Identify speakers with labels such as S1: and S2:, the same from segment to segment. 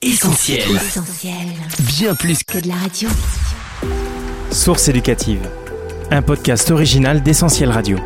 S1: Essentiel.
S2: Essentiel.
S1: Bien plus
S2: Que de la radio.
S3: Source éducative. Un podcast original d'Essentiel Radio.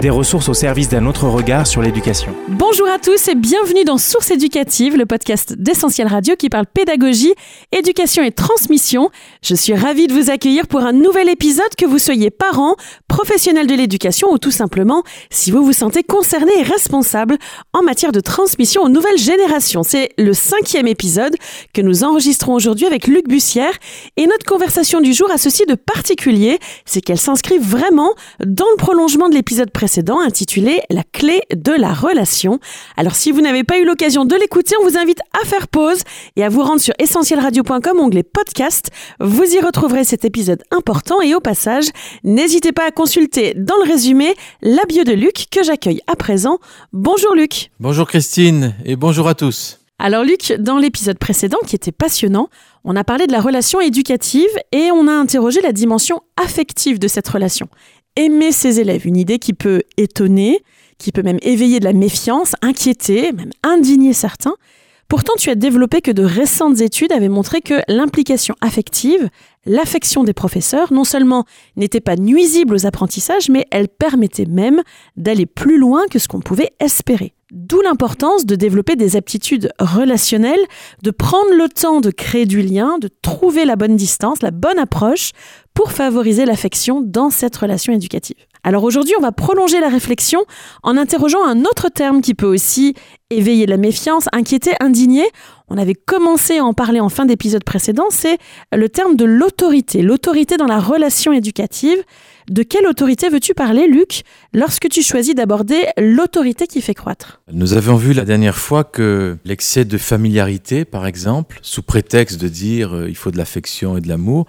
S3: Des ressources au service d'un autre regard sur l'éducation.
S4: Bonjour à tous et bienvenue dans Source éducative, le podcast d'Essentiel Radio qui parle pédagogie, éducation et transmission. Je suis ravie de vous accueillir pour un nouvel épisode que vous soyez parents, professionnels de l'éducation ou tout simplement si vous vous sentez concerné et responsable en matière de transmission aux nouvelles générations. C'est le cinquième épisode que nous enregistrons aujourd'hui avec Luc Bussière et notre conversation du jour a ceci de particulier, c'est qu'elle s'inscrit vraiment dans le prolongement de l'épisode précédent intitulé La clé de la relation. Alors si vous n'avez pas eu l'occasion de l'écouter, on vous invite à faire pause et à vous rendre sur essentielradio.com, onglet podcast. Vous y retrouverez cet épisode important et au passage, n'hésitez pas à consulter dans le résumé la bio de Luc que j'accueille à présent. Bonjour Luc.
S5: Bonjour Christine et bonjour à tous.
S4: Alors Luc, dans l'épisode précédent qui était passionnant, on a parlé de la relation éducative et on a interrogé la dimension affective de cette relation. Aimer ses élèves, une idée qui peut étonner, qui peut même éveiller de la méfiance, inquiéter, même indigner certains. Pourtant, tu as développé que de récentes études avaient montré que l'implication affective, l'affection des professeurs, non seulement n'était pas nuisible aux apprentissages, mais elle permettait même d'aller plus loin que ce qu'on pouvait espérer. D'où l'importance de développer des aptitudes relationnelles, de prendre le temps de créer du lien, de trouver la bonne distance, la bonne approche pour favoriser l'affection dans cette relation éducative. Alors aujourd'hui, on va prolonger la réflexion en interrogeant un autre terme qui peut aussi éveiller la méfiance, inquiéter, indigner. On avait commencé à en parler en fin d'épisode précédent, c'est le terme de l'autorité, l'autorité dans la relation éducative. De quelle autorité veux-tu parler, Luc, lorsque tu choisis d'aborder l'autorité qui fait croître?
S5: Nous avions vu la dernière fois que l'excès de familiarité, par exemple, sous prétexte de dire euh, il faut de l'affection et de l'amour,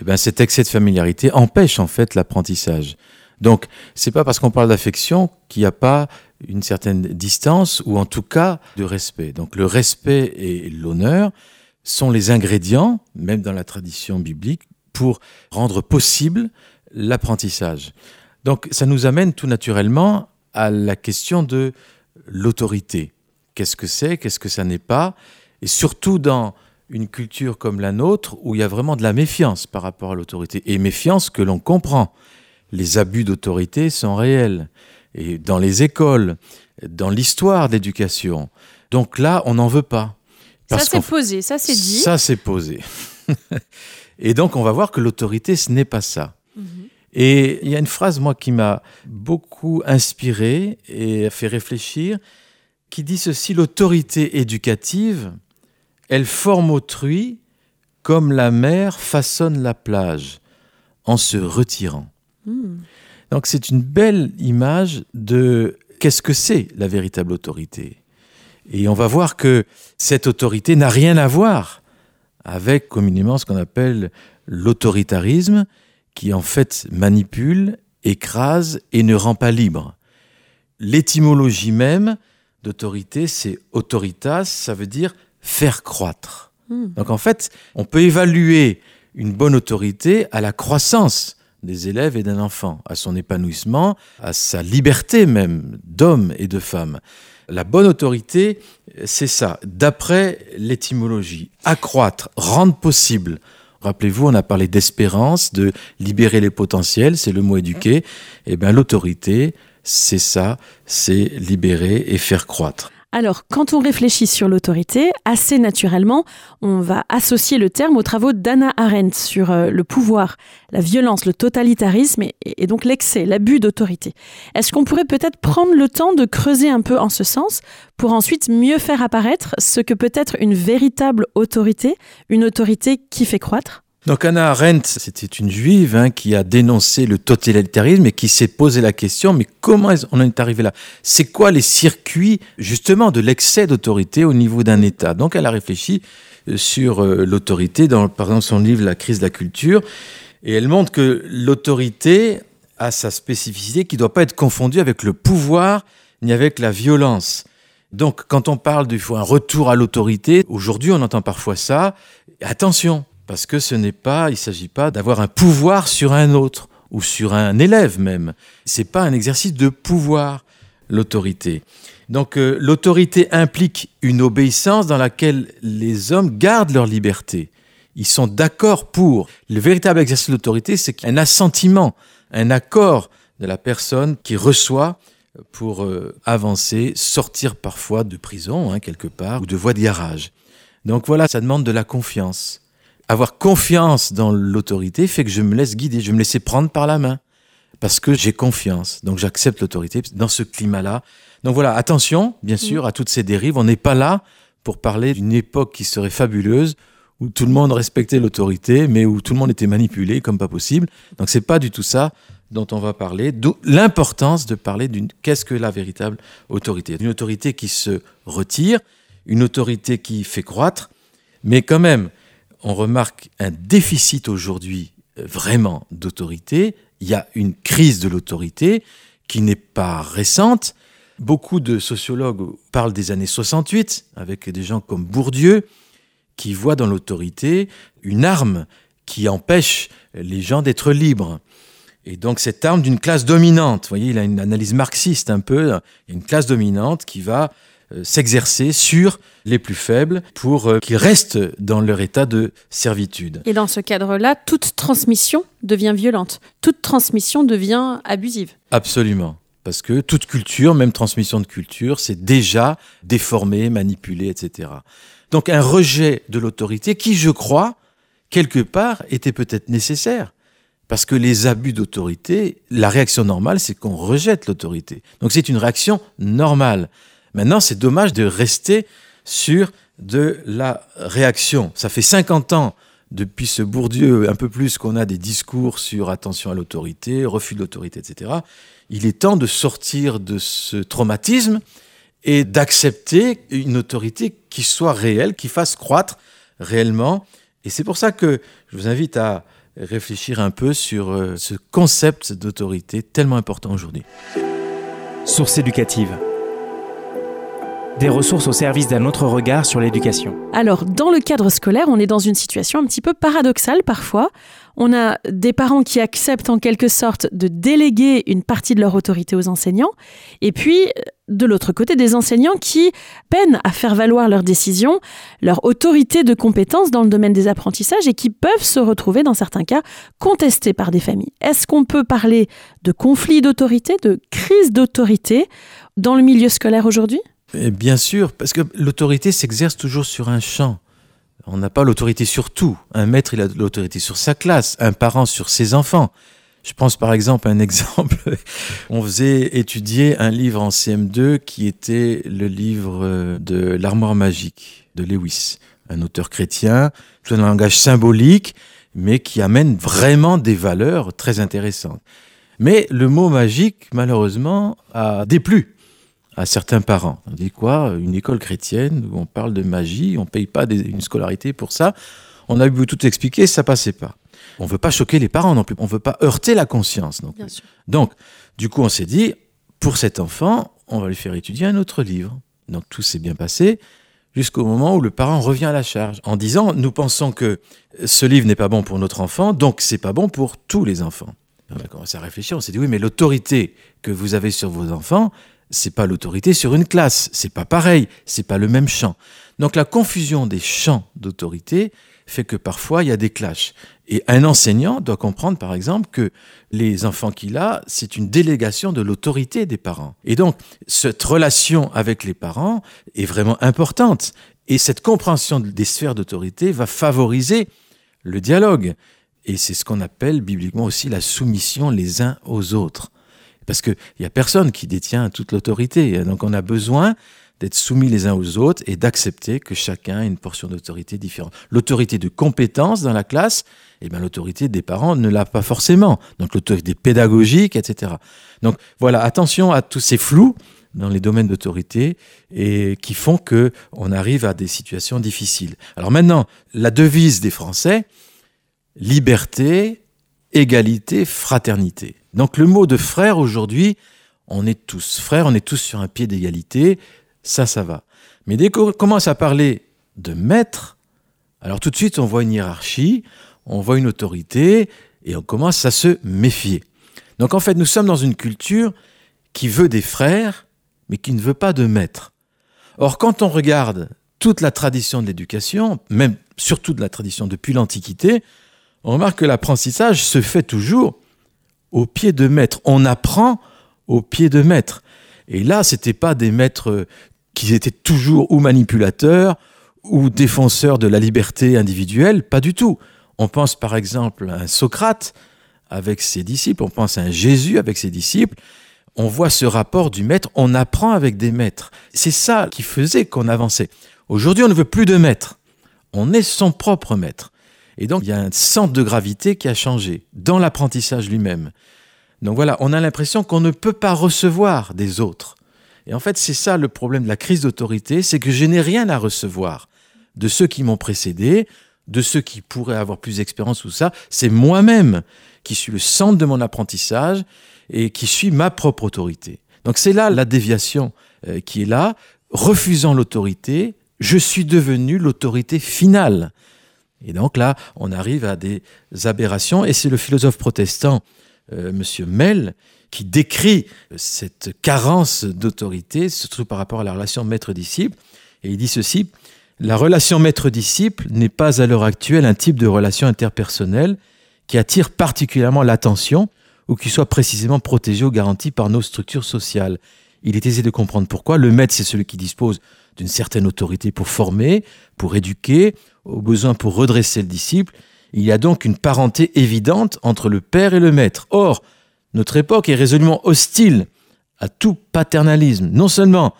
S5: eh ben, cet excès de familiarité empêche en fait l'apprentissage. Donc, c'est pas parce qu'on parle d'affection qu'il n'y a pas une certaine distance ou en tout cas de respect. Donc, le respect et l'honneur sont les ingrédients, même dans la tradition biblique, pour rendre possible l'apprentissage. Donc, ça nous amène tout naturellement à la question de l'autorité. Qu'est-ce que c'est? Qu'est-ce que ça n'est pas? Et surtout dans une culture comme la nôtre où il y a vraiment de la méfiance par rapport à l'autorité. Et méfiance que l'on comprend. Les abus d'autorité sont réels. Et dans les écoles, dans l'histoire d'éducation. Donc là, on n'en veut pas.
S4: Ça c'est posé, ça c'est dit.
S5: Ça, c'est posé. et donc, on va voir que l'autorité, ce n'est pas ça. Et il y a une phrase, moi, qui m'a beaucoup inspiré et fait réfléchir, qui dit ceci, l'autorité éducative, elle forme autrui comme la mer façonne la plage, en se retirant.
S4: Hmm.
S5: Donc c'est une belle image de qu'est-ce que c'est la véritable autorité. Et on va voir que cette autorité n'a rien à voir avec communément ce qu'on appelle l'autoritarisme, qui en fait manipule, écrase et ne rend pas libre. L'étymologie même d'autorité, c'est autoritas, ça veut dire faire croître.
S4: Hmm.
S5: Donc en fait, on peut évaluer une bonne autorité à la croissance des élèves et d'un enfant, à son épanouissement, à sa liberté même d'homme et de femme. La bonne autorité, c'est ça, d'après l'étymologie, accroître, rendre possible. Rappelez-vous, on a parlé d'espérance, de libérer les potentiels, c'est le mot éduqué. Eh bien, l'autorité, c'est ça, c'est libérer et faire croître.
S4: Alors, quand on réfléchit sur l'autorité, assez naturellement, on va associer le terme aux travaux d'Anna Arendt sur euh, le pouvoir, la violence, le totalitarisme et, et donc l'excès, l'abus d'autorité. Est-ce qu'on pourrait peut-être prendre le temps de creuser un peu en ce sens pour ensuite mieux faire apparaître ce que peut être une véritable autorité, une autorité qui fait croître?
S5: Donc Anna Arendt, c'était une juive hein, qui a dénoncé le totalitarisme et qui s'est posé la question, mais comment on en est arrivé là? C'est quoi les circuits justement de l'excès d'autorité au niveau d'un État? Donc elle a réfléchi euh, sur euh, l'autorité dans par exemple son livre La crise de la culture et elle montre que l'autorité a sa spécificité qui ne doit pas être confondue avec le pouvoir ni avec la violence. Donc quand on parle du faut un retour à l'autorité, aujourd'hui on entend parfois ça, attention, parce que ce n'est pas, il ne s'agit pas d'avoir un pouvoir sur un autre ou sur un élève même. C'est pas un exercice de pouvoir, l'autorité. Donc euh, l'autorité implique une obéissance dans laquelle les hommes gardent leur liberté. Ils sont d'accord pour. Le véritable exercice de l'autorité, c'est un assentiment, un accord de la personne qui reçoit pour euh, avancer, sortir parfois de prison, hein, quelque part, ou de voie de garage. Donc voilà, ça demande de la confiance. Avoir confiance dans l'autorité fait que je me laisse guider, je me laisse prendre par la main, parce que j'ai confiance. Donc j'accepte l'autorité dans ce climat-là. Donc voilà, attention, bien sûr, à toutes ces dérives. On n'est pas là pour parler d'une époque qui serait fabuleuse, où tout le monde respectait l'autorité, mais où tout le monde était manipulé comme pas possible. Donc c'est pas du tout ça dont on va parler, d'où l'importance de parler d'une qu'est-ce que la véritable autorité? Une autorité qui se retire, une autorité qui fait croître, mais quand même, on remarque un déficit aujourd'hui euh, vraiment d'autorité. Il y a une crise de l'autorité qui n'est pas récente. Beaucoup de sociologues parlent des années 68, avec des gens comme Bourdieu, qui voient dans l'autorité une arme qui empêche les gens d'être libres. Et donc cette arme d'une classe dominante, vous voyez, il a une analyse marxiste un peu, une classe dominante qui va s'exercer sur les plus faibles pour euh, qu'ils restent dans leur état de servitude.
S4: Et dans ce cadre-là, toute transmission devient violente, toute transmission devient abusive.
S5: Absolument. Parce que toute culture, même transmission de culture, c'est déjà déformé, manipulé, etc. Donc un rejet de l'autorité qui, je crois, quelque part, était peut-être nécessaire. Parce que les abus d'autorité, la réaction normale, c'est qu'on rejette l'autorité. Donc c'est une réaction normale. Maintenant, c'est dommage de rester sur de la réaction. Ça fait 50 ans depuis ce Bourdieu, un peu plus qu'on a des discours sur attention à l'autorité, refus de l'autorité, etc. Il est temps de sortir de ce traumatisme et d'accepter une autorité qui soit réelle, qui fasse croître réellement. Et c'est pour ça que je vous invite à réfléchir un peu sur euh, ce concept d'autorité tellement important aujourd'hui.
S3: Source éducative. Des ressources au service d'un autre regard sur l'éducation.
S4: Alors, dans le cadre scolaire, on est dans une situation un petit peu paradoxale parfois. On a des parents qui acceptent en quelque sorte de déléguer une partie de leur autorité aux enseignants, et puis de l'autre côté des enseignants qui peinent à faire valoir leurs décisions, leur autorité de compétence dans le domaine des apprentissages et qui peuvent se retrouver dans certains cas contestés par des familles. Est-ce qu'on peut parler de conflit d'autorité, de crise d'autorité dans le milieu scolaire aujourd'hui?
S5: Bien sûr, parce que l'autorité s'exerce toujours sur un champ. On n'a pas l'autorité sur tout. Un maître, il a l'autorité sur sa classe, un parent sur ses enfants. Je pense par exemple à un exemple. On faisait étudier un livre en CM2 qui était le livre de l'armoire magique de Lewis, un auteur chrétien, tout un langage symbolique, mais qui amène vraiment des valeurs très intéressantes. Mais le mot magique, malheureusement, a déplu à certains parents. On dit quoi? Une école chrétienne où on parle de magie, on paye pas une scolarité pour ça. On a vu tout expliquer, ça passait pas. On veut pas choquer les parents non plus. On veut pas heurter la conscience non plus. Donc, du coup, on s'est dit, pour cet enfant, on va lui faire étudier un autre livre. Donc, tout s'est bien passé jusqu'au moment où le parent revient à la charge en disant, nous pensons que ce livre n'est pas bon pour notre enfant, donc c'est pas bon pour tous les enfants. On a commencé à réfléchir, on s'est dit, oui, mais l'autorité que vous avez sur vos enfants, c'est pas l'autorité sur une classe, c'est pas pareil, c'est pas le même champ. Donc la confusion des champs d'autorité fait que parfois il y a des clashs. Et un enseignant doit comprendre par exemple que les enfants qu'il a, c'est une délégation de l'autorité des parents. Et donc cette relation avec les parents est vraiment importante. Et cette compréhension des sphères d'autorité va favoriser le dialogue. Et c'est ce qu'on appelle bibliquement aussi la soumission les uns aux autres. Parce qu'il n'y a personne qui détient toute l'autorité. Donc on a besoin d'être soumis les uns aux autres et d'accepter que chacun a une portion d'autorité différente. L'autorité de compétence dans la classe, eh bien l'autorité des parents ne l'a pas forcément. Donc l'autorité pédagogique, etc. Donc voilà, attention à tous ces flous dans les domaines d'autorité et qui font que on arrive à des situations difficiles. Alors maintenant, la devise des Français, liberté, égalité, fraternité. Donc le mot de frère aujourd'hui, on est tous frères, on est tous sur un pied d'égalité, ça, ça va. Mais dès qu'on commence à parler de maître, alors tout de suite on voit une hiérarchie, on voit une autorité, et on commence à se méfier. Donc en fait, nous sommes dans une culture qui veut des frères, mais qui ne veut pas de maître. Or, quand on regarde toute la tradition de l'éducation, même surtout de la tradition depuis l'Antiquité, on remarque que l'apprentissage se fait toujours au pied de maître. On apprend au pied de maître. Et là, c'était pas des maîtres qui étaient toujours ou manipulateurs ou défenseurs de la liberté individuelle, pas du tout. On pense par exemple à un Socrate avec ses disciples, on pense à un Jésus avec ses disciples. On voit ce rapport du maître, on apprend avec des maîtres. C'est ça qui faisait qu'on avançait. Aujourd'hui, on ne veut plus de maître. On est son propre maître. Et donc, il y a un centre de gravité qui a changé dans l'apprentissage lui-même. Donc voilà, on a l'impression qu'on ne peut pas recevoir des autres. Et en fait, c'est ça le problème de la crise d'autorité, c'est que je n'ai rien à recevoir de ceux qui m'ont précédé, de ceux qui pourraient avoir plus d'expérience ou ça. C'est moi-même qui suis le centre de mon apprentissage et qui suis ma propre autorité. Donc c'est là la déviation euh, qui est là. Refusant l'autorité, je suis devenu l'autorité finale. Et donc là, on arrive à des aberrations, et c'est le philosophe protestant, euh, Monsieur Mell, qui décrit cette carence d'autorité, surtout par rapport à la relation maître-disciple, et il dit ceci, la relation maître-disciple n'est pas à l'heure actuelle un type de relation interpersonnelle qui attire particulièrement l'attention ou qui soit précisément protégé ou garanti par nos structures sociales. Il est aisé de comprendre pourquoi. Le maître, c'est celui qui dispose d'une certaine autorité pour former, pour éduquer, au besoin pour redresser le disciple. Il y a donc une parenté évidente entre le père et le maître. Or, notre époque est résolument hostile à tout paternalisme, non seulement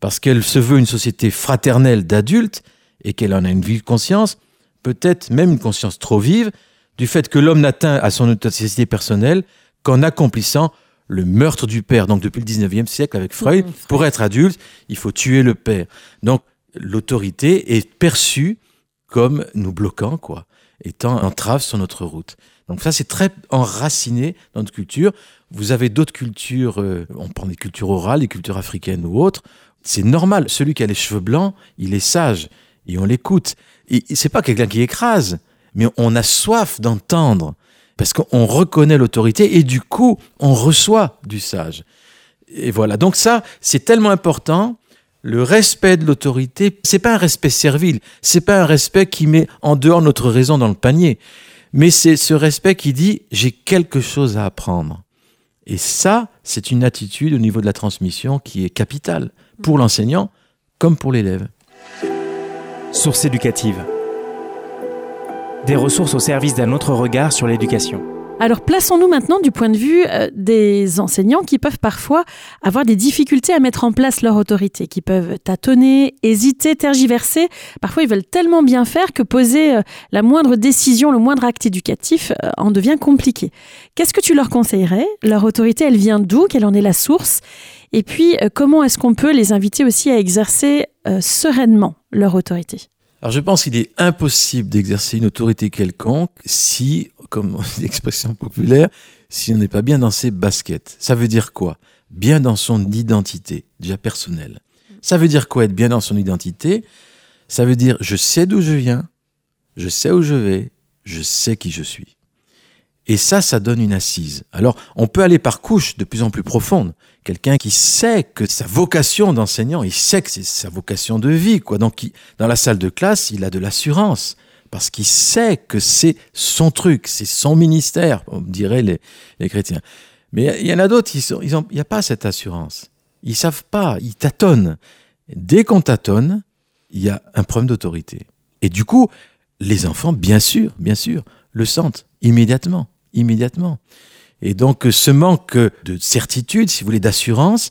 S5: parce qu'elle se veut une société fraternelle d'adultes et qu'elle en a une vive conscience, peut-être même une conscience trop vive, du fait que l'homme n'atteint à son authenticité personnelle qu'en accomplissant le meurtre du père. Donc depuis le 19e siècle avec Freud,
S4: Mmh,
S5: pour être adulte, il faut tuer le père. Donc l'autorité est perçue comme nous bloquant, quoi, étant entrave sur notre route. Donc ça, c'est très enraciné dans notre culture. Vous avez d'autres cultures, euh, on prend des cultures orales, des cultures africaines ou autres. C'est normal. Celui qui a les cheveux blancs, il est sage et on l'écoute. Et c'est pas quelqu'un qui écrase, mais on a soif d'entendre parce qu'on reconnaît l'autorité et du coup, on reçoit du sage. Et voilà. Donc ça, c'est tellement important. Le respect de l'autorité, c'est pas un respect servile, c'est pas un respect qui met en dehors notre raison dans le panier, mais c'est ce respect qui dit j'ai quelque chose à apprendre. Et ça, c'est une attitude au niveau de la transmission qui est capitale pour l'enseignant comme pour l'élève.
S3: Source éducative. Des ressources au service d'un autre regard sur l'éducation.
S4: Alors plaçons-nous maintenant du point de vue euh, des enseignants qui peuvent parfois avoir des difficultés à mettre en place leur autorité, qui peuvent tâtonner, hésiter, tergiverser. Parfois ils veulent tellement bien faire que poser euh, la moindre décision, le moindre acte éducatif euh, en devient compliqué. Qu'est-ce que tu leur conseillerais? Leur autorité, elle vient d'où? Quelle en est la source? Et puis comment est-ce qu'on peut les inviter aussi à exercer sereinement leur autorité?
S5: Alors je pense qu'il est impossible d'exercer une autorité quelconque si, comme l'expression populaire, si on n'est pas bien dans ses baskets. Ça veut dire quoi? Bien dans son identité, déjà personnelle. Ça veut dire quoi être bien dans son identité? Ça veut dire je sais d'où je viens, je sais où je vais, je sais qui je suis. Et ça, ça donne une assise. Alors, on peut aller par couches de plus en plus profondes. Quelqu'un qui sait que sa vocation d'enseignant, il sait que c'est sa vocation de vie, quoi. Donc, dans la salle de classe, il a de l'assurance. Parce qu'il sait que c'est son truc, c'est son ministère, on dirait les, les chrétiens. Mais il y en a d'autres, il n'y a pas cette assurance. Ils savent pas, ils tâtonnent. Dès qu'on tâtonne, il y a un problème d'autorité. Et du coup, les enfants, bien sûr, bien sûr, le sentent immédiatement, immédiatement. Et donc, ce manque de certitude, si vous voulez, d'assurance,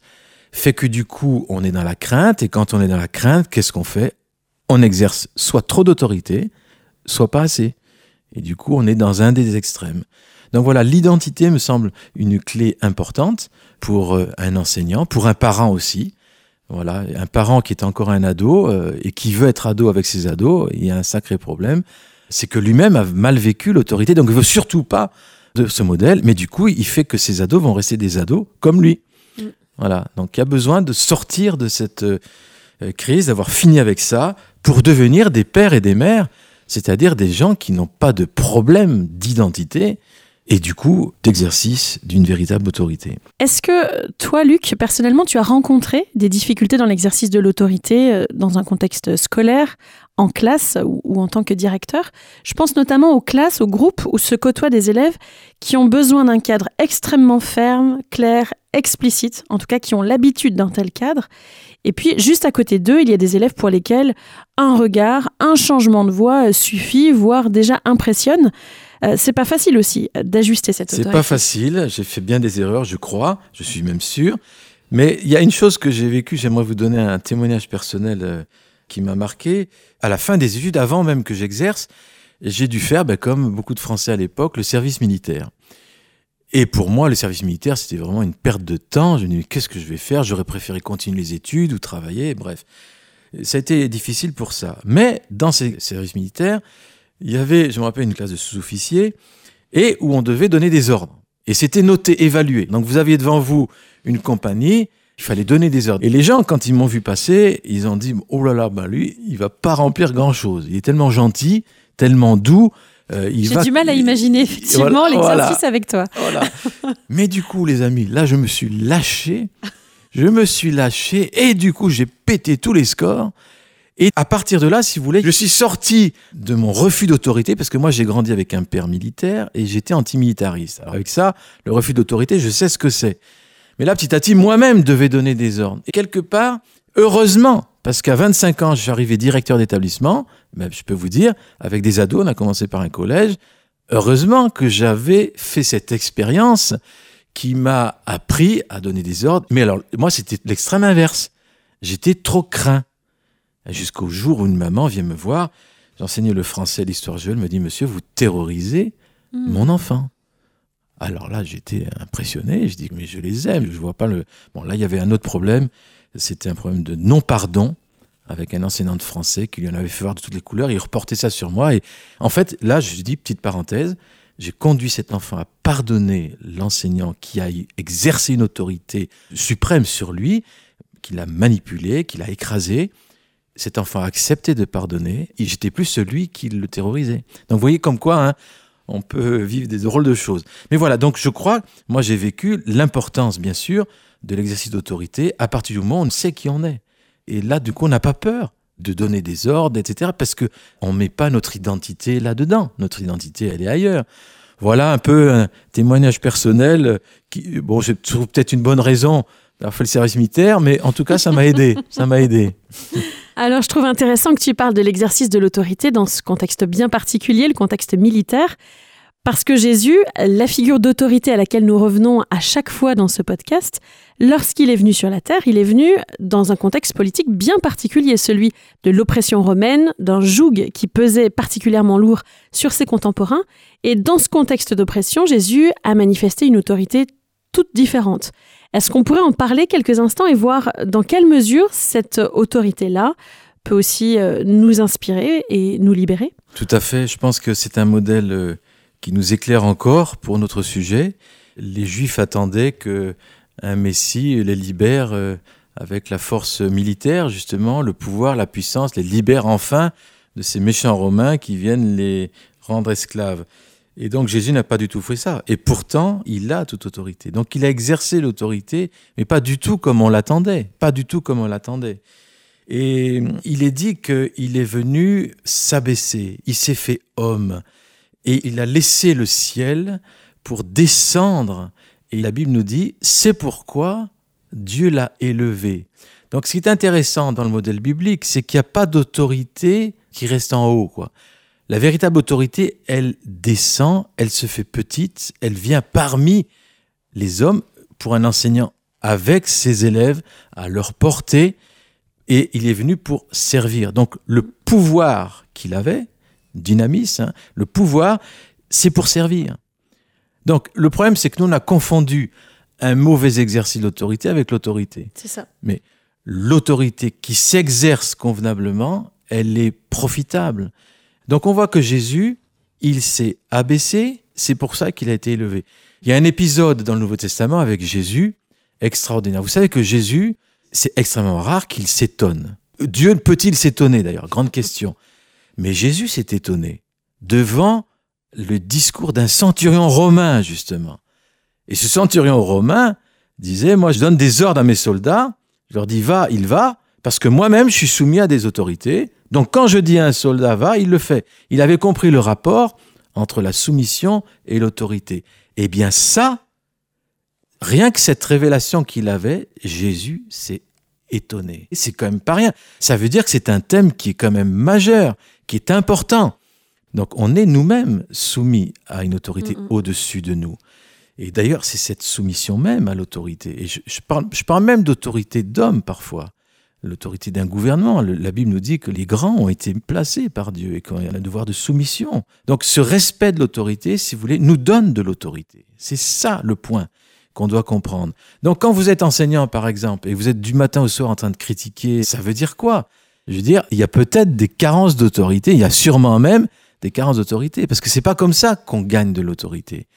S5: fait que du coup, on est dans la crainte. Et quand on est dans la crainte, qu'est-ce qu'on fait? On exerce soit trop d'autorité, soit pas assez. Et du coup, on est dans un des extrêmes. Donc voilà, l'identité me semble une clé importante pour euh, un enseignant, pour un parent aussi. Voilà, un parent qui est encore un ado euh, et qui veut être ado avec ses ados, il y a un sacré problème. C'est que lui-même a mal vécu l'autorité, donc il veut surtout pas de ce modèle, mais du coup, il fait que ses ados vont rester des ados comme lui.
S4: Mm.
S5: Voilà, donc il y a besoin de sortir de cette euh, euh, crise, d'avoir fini avec ça, pour devenir des pères et des mères, c'est-à-dire des gens qui n'ont pas de problème d'identité et du coup d'exercice d'une véritable autorité.
S4: Est-ce que toi, Luc, personnellement, tu as rencontré des difficultés dans l'exercice de l'autorité euh, dans un contexte scolaire, en classe ou, en tant que directeur? Je pense notamment aux classes, aux groupes où se côtoient des élèves qui ont besoin d'un cadre extrêmement ferme, clair, explicite, en tout cas qui ont l'habitude d'un tel cadre. Et puis, juste à côté d'eux, il y a des élèves pour lesquels un regard, un changement de voix suffit, voire déjà impressionne. Euh, c'est pas facile aussi d'ajuster cette autorité.
S5: C'est pas facile. J'ai fait bien des erreurs, je crois. Je suis même sûr. Mais il y a une chose que j'ai vécue. J'aimerais vous donner un témoignage personnel euh, qui m'a marqué. À la fin des études, avant même que j'exerce, j'ai dû faire, ben, comme beaucoup de Français à l'époque, le service militaire. Et pour moi, le service militaire, c'était vraiment une perte de temps. Je me dis, qu'est-ce que je vais faire? J'aurais préféré continuer les études ou travailler, bref. Ça a été difficile pour ça. Mais dans ces services militaires, il y avait, je me rappelle, une classe de sous-officiers et où on devait donner des ordres. Et c'était noté, évalué. Donc vous aviez devant vous une compagnie, il fallait donner des ordres. Et les gens, quand ils m'ont vu passer, ils ont dit, oh là là, bah lui, il va pas remplir grand-chose. Il est tellement gentil, tellement doux.
S4: Euh, J'ai du mal à imaginer effectivement l'exercice avec toi.
S5: Voilà. Mais du coup, les amis, là, je me suis lâché. Je me suis lâché et du coup, j'ai pété tous les scores. Et à partir de là, si vous voulez, je suis sorti de mon refus d'autorité, parce que moi j'ai grandi avec un père militaire et j'étais antimilitariste. Alors avec ça, le refus d'autorité, je sais ce que c'est. Mais là, petit à petit, moi-même devais donner des ordres. Et quelque part, heureusement, parce qu'à 25 ans, je suis arrivé directeur d'établissement, mais je peux vous dire, avec des ados, on a commencé par un collège, heureusement que j'avais fait cette expérience qui m'a appris à donner des ordres. Mais alors, moi, c'était l'extrême inverse. J'étais trop craint. Jusqu'au jour où une maman vient me voir, j'enseignais le français, l'histoire jeune, me dit, monsieur, vous terrorisez hmm. mon enfant. Alors là, j'étais impressionné. Je dis, mais je les aime. Je vois pas le. Bon, là, il y avait un autre problème. C'était un problème de non-pardon avec un enseignant de français qui lui en avait fait voir de toutes les couleurs. Il reportait ça sur moi. Et en fait, là, je dis, petite parenthèse, j'ai conduit cet enfant à pardonner l'enseignant qui a exercé une autorité suprême sur lui, qui l'a manipulé, qui l'a écrasé cet enfant a accepté de pardonner, et j'étais plus celui qui le terrorisait. Donc vous voyez comme quoi hein, on peut vivre des drôles de choses. Mais voilà, donc je crois, moi j'ai vécu l'importance bien sûr de l'exercice d'autorité à partir du moment où on sait qui on est. Et là, du coup, on n'a pas peur de donner des ordres, etc. Parce que on met pas notre identité là-dedans. Notre identité, elle est ailleurs. Voilà un peu un témoignage personnel qui, bon, je trouve peut-être une bonne raison d'avoir fait le service militaire, mais en tout cas, ça m'a aidé. ça m'a aidé.
S4: Alors, je trouve intéressant que tu parles de l'exercice de l'autorité dans ce contexte bien particulier, le contexte militaire. Parce que Jésus, la figure d'autorité à laquelle nous revenons à chaque fois dans ce podcast, lorsqu'il est venu sur la terre, il est venu dans un contexte politique bien particulier, celui de l'oppression romaine, d'un joug qui pesait particulièrement lourd sur ses contemporains. Et dans ce contexte d'oppression, Jésus a manifesté une autorité toute différente. Est-ce qu'on pourrait en parler quelques instants et voir dans quelle mesure cette autorité-là peut aussi euh, nous inspirer et nous libérer?
S5: Tout à fait. Je pense que c'est un modèle euh, qui nous éclaire encore pour notre sujet. Les Juifs attendaient que un Messie les libère euh, avec la force militaire, justement, le pouvoir, la puissance, les libère enfin de ces méchants Romains qui viennent les rendre esclaves. Et donc Jésus n'a pas du tout fait ça. Et pourtant, il a toute autorité. Donc il a exercé l'autorité, mais pas du tout comme on l'attendait. Pas du tout comme on l'attendait. Et il est dit qu'il est venu s'abaisser. Il s'est fait homme. Et il a laissé le ciel pour descendre. Et la Bible nous dit, c'est pourquoi Dieu l'a élevé. Donc ce qui est intéressant dans le modèle biblique, c'est qu'il n'y a pas d'autorité qui reste en haut. quoi. La véritable autorité, elle descend, elle se fait petite, elle vient parmi les hommes pour un enseignant avec ses élèves à leur portée et il est venu pour servir. Donc le pouvoir qu'il avait, dynamis, hein, le pouvoir, c'est pour servir. Donc le problème, c'est que nous, on a confondu un mauvais exercice d'autorité avec l'autorité.
S4: C'est ça.
S5: Mais l'autorité qui s'exerce convenablement, elle est profitable. Donc on voit que Jésus, il s'est abaissé, c'est pour ça qu'il a été élevé. Il y a un épisode dans le Nouveau Testament avec Jésus extraordinaire. Vous savez que Jésus, c'est extrêmement rare qu'il s'étonne. Dieu peut-il s'étonner d'ailleurs? Grande question. Mais Jésus s'est étonné devant le discours d'un centurion romain, justement. Et ce centurion romain disait, moi je donne des ordres à mes soldats, je leur dis va, il va, parce que moi-même je suis soumis à des autorités. Donc quand je dis à un soldat va, il le fait. Il avait compris le rapport entre la soumission et l'autorité. Eh bien ça, rien que cette révélation qu'il avait, Jésus s'est étonné. C'est quand même pas rien. Ça veut dire que c'est un thème qui est quand même majeur, qui est important. Donc on est nous-mêmes soumis à une autorité au-dessus de nous. Et d'ailleurs, c'est cette soumission même à l'autorité. Et je, je parle, je parle même d'autorité d'homme parfois. L'autorité d'un gouvernement. La Bible nous dit que les grands ont été placés par Dieu et y a un devoir de soumission. Donc ce respect de l'autorité, si vous voulez, nous donne de l'autorité. C'est ça le point qu'on doit comprendre. Donc quand vous êtes enseignant, par exemple, et vous êtes du matin au soir en train de critiquer, ça veut dire quoi? Je veux dire, il y a peut-être des carences d'autorité, il y a sûrement même des carences d'autorité, parce que c'est pas comme ça qu'on gagne de l'autorité.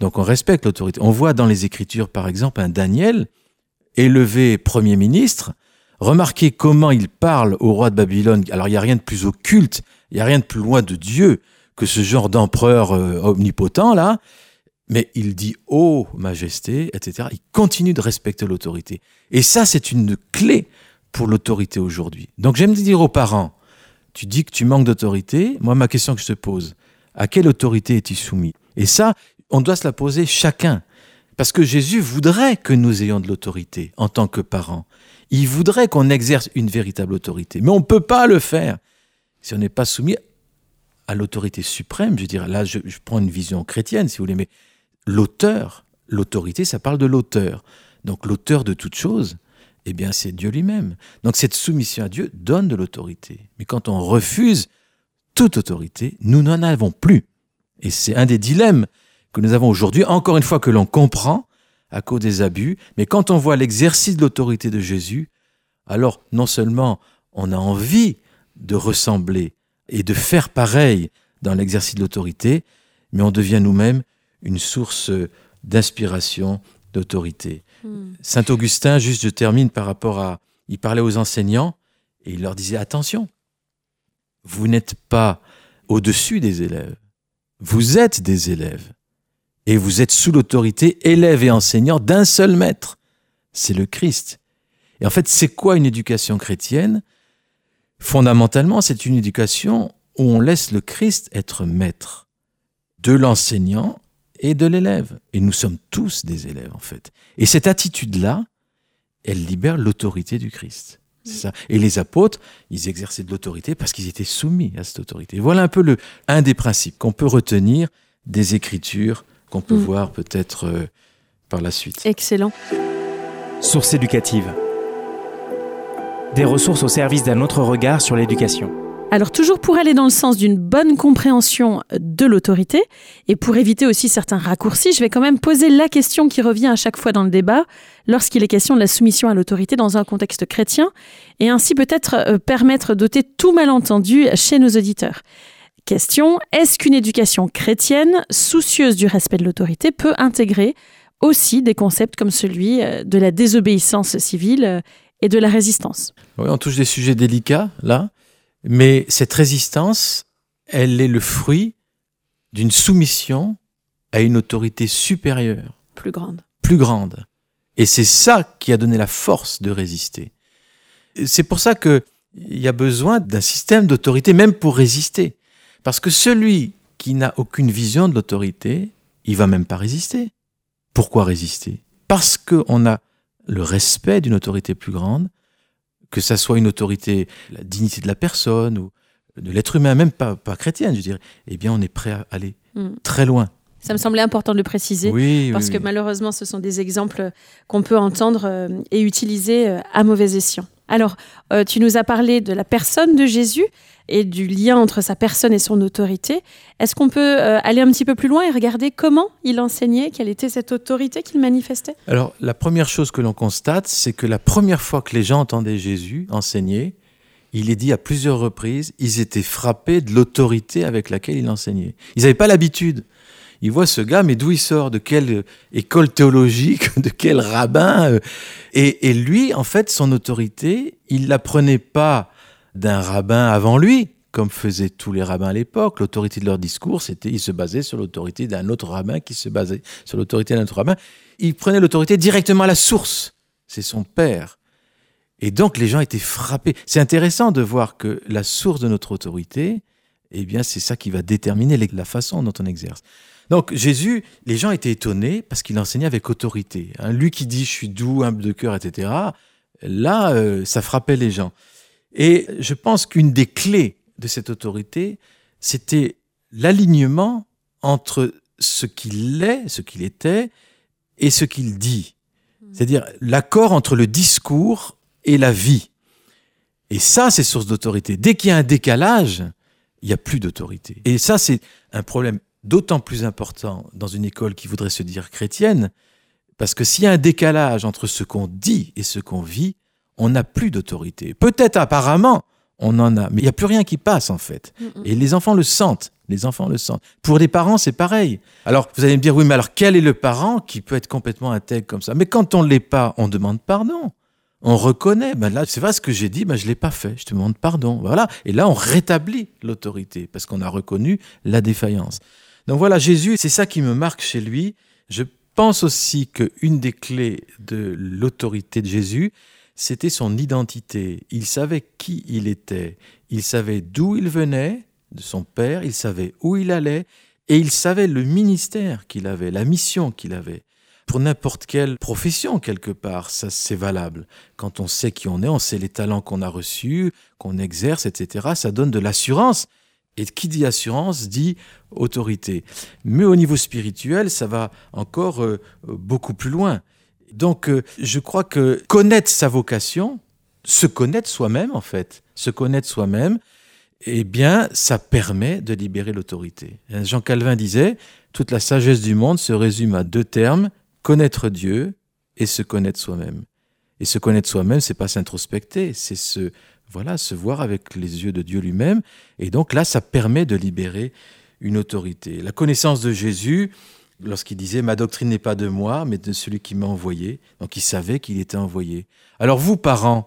S5: Donc on respecte l'autorité. On voit dans les Écritures, par exemple, un Daniel élevé Premier ministre. Remarquez comment il parle au roi de Babylone. Alors il n'y a rien de plus occulte, il n'y a rien de plus loin de Dieu que ce genre d'empereur euh, omnipotent là. Mais il dit Ô majesté, etc. Il continue de respecter l'autorité. Et ça, c'est une clé pour l'autorité aujourd'hui. Donc j'aime dire aux parents, tu dis que tu manques d'autorité. Moi, ma question que je te pose, à quelle autorité es-tu soumis? Et ça, on doit se la poser chacun. Parce que Jésus voudrait que nous ayons de l'autorité en tant que parents. Il voudrait qu'on exerce une véritable autorité. Mais on ne peut pas le faire si on n'est pas soumis à l'autorité suprême. Je dirais, là, je, je prends une vision chrétienne, si vous voulez, mais l'auteur, l'autorité, ça parle de l'auteur. Donc l'auteur de toute chose, eh bien, c'est Dieu lui-même. Donc cette soumission à Dieu donne de l'autorité. Mais quand on refuse toute autorité, nous n'en avons plus. Et c'est un des dilemmes que nous avons aujourd'hui, encore une fois que l'on comprend à cause des abus, mais quand on voit l'exercice de l'autorité de Jésus, alors non seulement on a envie de ressembler et de faire pareil dans l'exercice de l'autorité, mais on devient nous-mêmes une source d'inspiration, d'autorité.
S4: Hmm.
S5: Saint Augustin, juste je termine par rapport à... Il parlait aux enseignants et il leur disait, attention, vous n'êtes pas au-dessus des élèves, vous êtes des élèves. Et vous êtes sous l'autorité élève et enseignant d'un seul maître. C'est le Christ. Et en fait, c'est quoi une éducation chrétienne? Fondamentalement, c'est une éducation où on laisse le Christ être maître de l'enseignant et de l'élève. Et nous sommes tous des élèves, en fait. Et cette attitude-là, elle libère l'autorité du Christ. C'est ça. Et les apôtres, ils exerçaient de l'autorité parce qu'ils étaient soumis à cette autorité. Voilà un peu le, un des principes qu'on peut retenir des Écritures qu'on peut
S4: Mm.
S5: voir peut-être euh, par la suite.
S4: Excellent.
S3: Source éducative. Des ressources au service d'un autre regard sur l'éducation.
S4: Alors toujours pour aller dans le sens d'une bonne compréhension de l'autorité et pour éviter aussi certains raccourcis, je vais quand même poser la question qui revient à chaque fois dans le débat lorsqu'il est question de la soumission à l'autorité dans un contexte chrétien et ainsi peut-être euh, permettre d'ôter tout malentendu chez nos auditeurs. Question, est-ce qu'une éducation chrétienne soucieuse du respect de l'autorité peut intégrer aussi des concepts comme celui euh, de la désobéissance civile euh, et de la résistance?
S5: Oui, on touche des sujets délicats là, mais cette résistance, elle est le fruit d'une soumission à une autorité supérieure,
S4: plus grande
S5: plus grande. Et c'est ça qui a donné la force de résister. C'est pour ça que il y a besoin d'un système d'autorité, même pour résister. Parce que celui qui n'a aucune vision de l'autorité, il va même pas résister. Pourquoi résister? Parce qu'on a le respect d'une autorité plus grande, que ça soit une autorité, la dignité de la personne ou de l'être humain, même pas, pas chrétienne, je dirais, eh bien on est prêt à aller
S4: Mm.
S5: très loin.
S4: Ça me semblait important de le préciser.
S5: Oui,
S4: Parce
S5: oui,
S4: que
S5: oui.
S4: malheureusement, ce sont des exemples qu'on peut entendre euh, et utiliser euh, à mauvais escient. Alors, euh, tu nous as parlé de la personne de Jésus et du lien entre sa personne et son autorité. Est-ce qu'on peut euh, aller un petit peu plus loin et regarder comment il enseignait, quelle était cette autorité qu'il manifestait?
S5: Alors, la première chose que l'on constate, c'est que la première fois que les gens entendaient Jésus enseigner, il est dit à plusieurs reprises, ils étaient frappés de l'autorité avec laquelle il enseignait. Ils n'avaient pas l'habitude. Ils voient ce gars, mais d'où il sort? De quelle euh, école théologique? De quel rabbin euh? Et, lui, en fait, son autorité, il la prenait pas d'un rabbin avant lui, comme faisaient tous les rabbins à l'époque. L'autorité de leur discours, c'était, ils se basaient sur l'autorité d'un autre rabbin qui se basait sur l'autorité d'un autre rabbin. Ils prenaient l'autorité directement à la source. C'est son père. Et donc, les gens étaient frappés. C'est intéressant de voir que la source de notre autorité, eh bien, c'est ça qui va déterminer la façon dont on exerce. Donc Jésus, les gens étaient étonnés parce qu'il enseignait avec autorité. Hein, lui qui dit je suis doux, humble de cœur, etc. Là, euh, ça frappait les gens. Et je pense qu'une des clés de cette autorité, c'était l'alignement entre ce qu'il est, ce qu'il était, et ce qu'il dit. C'est-à-dire l'accord entre le discours et la vie. Et ça, c'est source d'autorité. Dès qu'il y a un décalage, il n'y a plus d'autorité. Et ça, c'est un problème d'autant plus important dans une école qui voudrait se dire chrétienne, parce que s'il y a un décalage entre ce qu'on dit et ce qu'on vit, on n'a plus d'autorité. Peut-être apparemment, on en a, mais il n'y a plus rien qui passe en fait. Et les enfants le sentent. Les enfants le sentent. Pour les parents, c'est pareil. Alors, vous allez me dire, oui, mais alors quel est le parent qui peut être complètement intègre comme ça? Mais quand on ne l'est pas, on demande pardon. On reconnaît, ben là, c'est pas ce que j'ai dit, ben je l'ai pas fait, je te demande pardon. Voilà. Et là, on rétablit l'autorité parce qu'on a reconnu la défaillance. Donc voilà, Jésus, c'est ça qui me marque chez lui. Je pense aussi qu'une des clés de l'autorité de Jésus, c'était son identité. Il savait qui il était, il savait d'où il venait, de son Père, il savait où il allait, et il savait le ministère qu'il avait, la mission qu'il avait. Pour n'importe quelle profession, quelque part, ça c'est valable. Quand on sait qui on est, on sait les talents qu'on a reçus, qu'on exerce, etc., ça donne de l'assurance. Et qui dit assurance dit autorité. Mais au niveau spirituel, ça va encore euh, beaucoup plus loin. Donc euh, je crois que connaître sa vocation, se connaître soi-même en fait, se connaître soi-même, eh bien ça permet de libérer l'autorité. Jean Calvin disait, toute la sagesse du monde se résume à deux termes, connaître Dieu et se connaître soi-même. Et se connaître soi-même, c'est pas s'introspecter, c'est se voilà, se voir avec les yeux de Dieu lui-même. Et donc là, ça permet de libérer une autorité. La connaissance de Jésus, lorsqu'il disait Ma doctrine n'est pas de moi, mais de celui qui m'a envoyé. Donc il savait qu'il était envoyé. Alors vous, parents,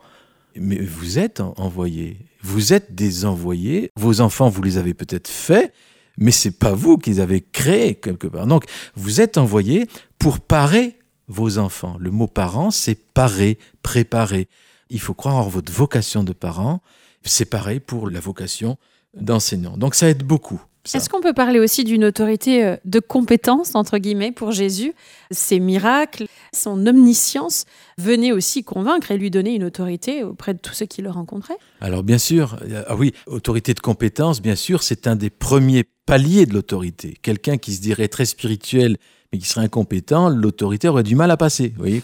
S5: mais vous êtes envoyés. Vous êtes des envoyés. Vos enfants, vous les avez peut-être faits, mais c'est pas vous qui les avez créés quelque part. Donc vous êtes envoyés pour parer vos enfants. Le mot parent, c'est parer, préparer il faut croire en votre vocation de parent. C'est pareil pour la vocation d'enseignant. Donc ça aide beaucoup.
S4: Est-ce qu'on peut parler aussi d'une autorité euh, de compétence, entre guillemets, pour Jésus? Ses miracles, son omniscience venaient aussi convaincre et lui donner une autorité auprès de tous ceux qui le rencontraient?
S5: Alors bien sûr, ah oui, autorité de compétence, bien sûr, c'est un des premiers paliers de l'autorité. Quelqu'un qui se dirait très spirituel mais qui serait incompétent, l'autorité aurait du mal à passer. Vous voyez,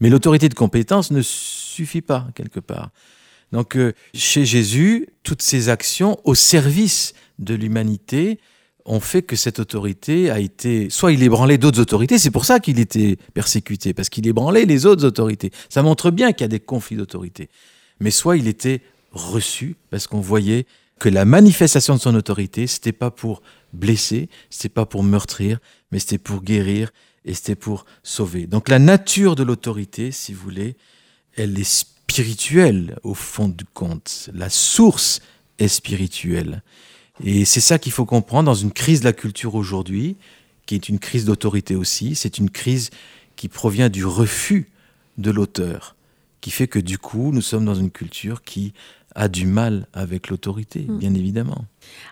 S5: mais l'autorité de compétence ne suffit pas, quelque part. Donc, euh, chez Jésus, toutes ces actions au service de l'humanité ont fait que cette autorité a été. Soit il ébranlait d'autres autorités, c'est pour ça qu'il était persécuté, parce qu'il ébranlait les autres autorités. Ça montre bien qu'il y a des conflits d'autorité. Mais soit il était reçu, parce qu'on voyait que la manifestation de son autorité, c'était pas pour blesser, c'était pas pour meurtrir, mais c'était pour guérir et c'était pour sauver. Donc la nature de l'autorité, si vous voulez, elle est spirituelle au fond du compte. La source est spirituelle. Et c'est ça qu'il faut comprendre dans une crise de la culture aujourd'hui, qui est une crise d'autorité aussi. C'est une crise qui provient du refus de l'auteur, qui fait que du coup, nous sommes dans une culture qui a du mal avec l'autorité, mm. bien évidemment.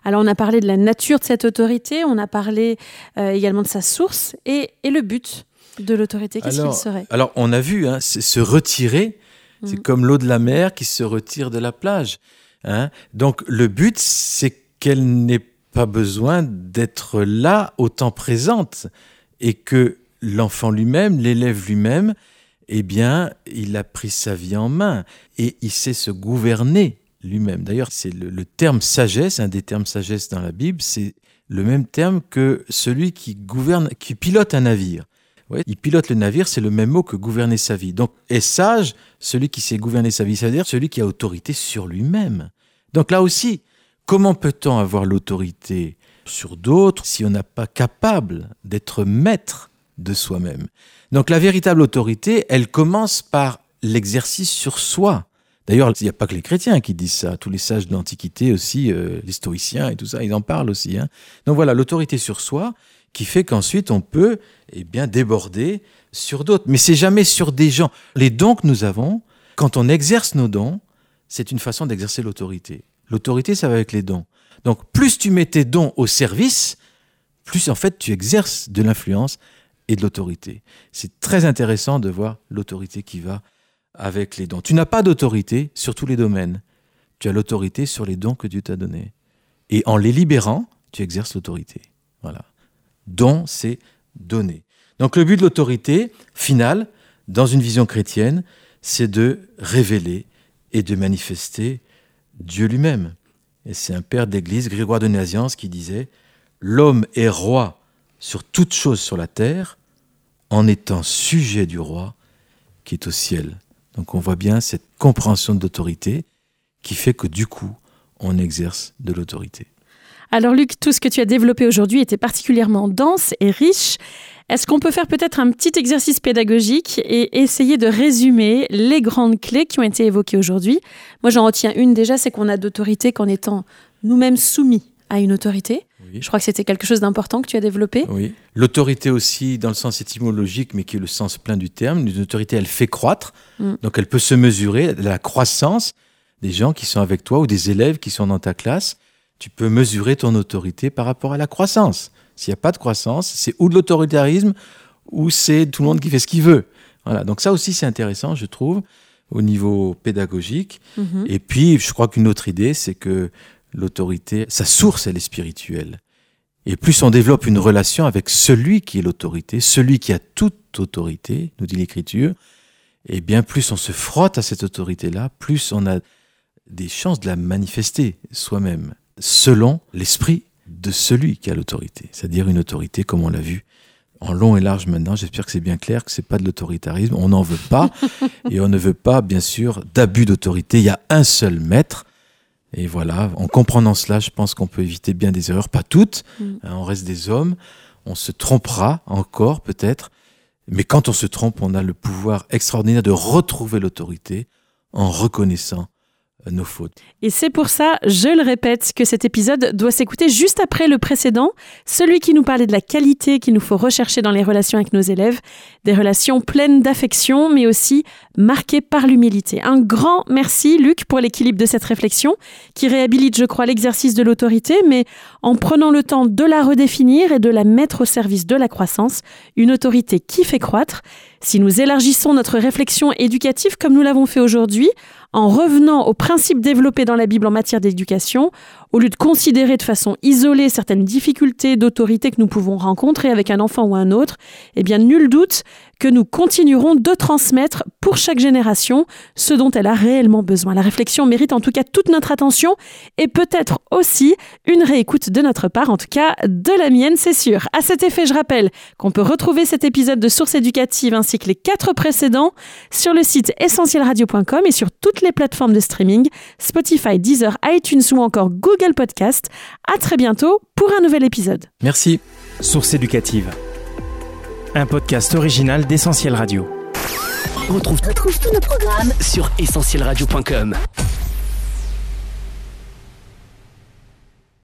S4: Alors on a parlé de la nature de cette autorité, on a parlé euh, également de sa source et, le but de l'autorité, qu'est-ce qu'il serait
S5: Alors on a vu, hein, se retirer, c'est mm. comme l'eau de la mer qui se retire de la plage. Hein. Donc le but, c'est qu'elle n'ait pas besoin d'être là autant présente et que l'enfant lui-même, l'élève lui-même, eh bien, il a pris sa vie en main et il sait se gouverner lui-même. D'ailleurs, c'est le, terme sagesse, un des termes sagesse dans la Bible, c'est le même terme que celui qui gouverne, qui pilote un navire. Il pilote le navire, c'est le même mot que gouverner sa vie. Donc, est sage celui qui sait gouverner sa vie, c'est-à-dire celui qui a autorité sur lui-même. Donc là aussi, comment peut-on avoir l'autorité sur d'autres si on n'est pas capable d'être maître de soi-même? Donc la véritable autorité, elle commence par l'exercice sur soi. D'ailleurs, il n'y a pas que les chrétiens qui disent ça. Tous les sages de l'Antiquité aussi, euh, les stoïciens et tout ça, ils en parlent aussi. Hein. Donc voilà, l'autorité sur soi qui fait qu'ensuite on peut eh bien, déborder sur d'autres. Mais c'est jamais sur des gens. Les dons que nous avons, quand on exerce nos dons, c'est une façon d'exercer l'autorité. L'autorité, ça va avec les dons. Donc plus tu mets tes dons au service, plus en fait tu exerces de l'influence et de l'autorité. C'est très intéressant de voir l'autorité qui va avec les dons. Tu n'as pas d'autorité sur tous les domaines. Tu as l'autorité sur les dons que Dieu t'a donnés. Et en les libérant, tu exerces l'autorité. Voilà. Don, c'est donner. Donc le but de l'autorité finale, dans une vision chrétienne, c'est de révéler et de manifester Dieu lui-même. Et c'est un père d'église, Grégoire de Naziance, qui disait L'homme est roi sur toute chose sur la terre en étant sujet du roi qui est au ciel. Donc on voit bien cette compréhension de l'autorité qui fait que du coup, on exerce de l'autorité.
S4: Alors Luc, tout ce que tu as développé aujourd'hui était particulièrement dense et riche. Est-ce qu'on peut faire peut-être un petit exercice pédagogique et essayer de résumer les grandes clés qui ont été évoquées aujourd'hui? Moi j'en retiens une déjà, c'est qu'on a d'autorité qu'en étant nous-mêmes soumis à une autorité. Je crois que c'était quelque chose d'important que tu as développé.
S5: Oui. L'autorité aussi, dans le sens étymologique, mais qui est le sens plein du terme, une autorité, elle fait croître. Mm. Donc elle peut se mesurer, la croissance des gens qui sont avec toi ou des élèves qui sont dans ta classe. Tu peux mesurer ton autorité par rapport à la croissance. S'il n'y a pas de croissance, c'est ou de l'autoritarisme ou c'est tout le monde qui fait ce qu'il veut. Voilà. Donc ça aussi, c'est intéressant, je trouve, au niveau pédagogique. Mm-hmm. Et puis, je crois qu'une autre idée, c'est que l'autorité, sa source, elle est spirituelle. Et plus on développe une relation avec celui qui est l'autorité, celui qui a toute autorité, nous dit l'Écriture, et bien plus on se frotte à cette autorité-là, plus on a des chances de la manifester soi-même, selon l'esprit de celui qui a l'autorité, c'est-à-dire une autorité comme on l'a vu en long et large maintenant. J'espère que c'est bien clair que c'est pas de l'autoritarisme. On n'en veut pas et on ne veut pas, bien sûr, d'abus d'autorité. Il y a un seul maître et voilà, en comprenant cela, je pense qu'on peut éviter bien des erreurs, pas toutes. Mm. Hein, on reste des hommes, on se trompera encore peut-être, mais quand on se trompe, on a le pouvoir extraordinaire de retrouver l'autorité en reconnaissant
S4: Et c'est pour ça, je le répète, que cet épisode doit s'écouter juste après le précédent, celui qui nous parlait de la qualité qu'il nous faut rechercher dans les relations avec nos élèves, des relations pleines d'affection, mais aussi marquées par l'humilité. Un grand merci, Luc, pour l'équilibre de cette réflexion, qui réhabilite, je crois, l'exercice de l'autorité, mais en prenant le temps de la redéfinir et de la mettre au service de la croissance, une autorité qui fait croître. Si nous élargissons notre réflexion éducative comme nous l'avons fait aujourd'hui, en revenant aux principes développés dans la Bible en matière d'éducation, au lieu de considérer de façon isolée certaines difficultés d'autorité que nous pouvons rencontrer avec un enfant ou un autre, eh bien nul doute que nous continuerons de transmettre pour chaque génération ce dont elle a réellement besoin. La réflexion mérite en tout cas toute notre attention et peut-être aussi une réécoute de notre part, en tout cas de la mienne, c'est sûr. À cet effet, je rappelle qu'on peut retrouver cet épisode de Source éducative ainsi que les quatre précédents sur le site essentielradio.com et sur toutes les plateformes de streaming, Spotify, Deezer, iTunes ou encore Google Podcast. À très bientôt pour un nouvel épisode.
S5: Merci.
S3: Source éducative un podcast original d'Essentiel Radio.
S1: On retrouve, tous nos programmes sur essentielradio.com.